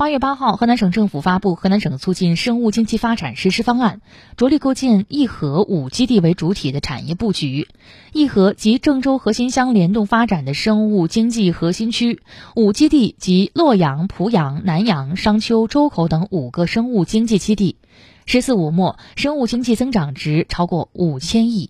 八月八号河南省政府发布河南省促进生物经济发展实施方案着力构建一核五基地为主体的产业布局。一核及郑州核心乡联动发展的生物经济核心区五基地及洛阳濮阳南阳商丘周口等五个生物经济基地。十四五末生物经济增长值超过五千亿。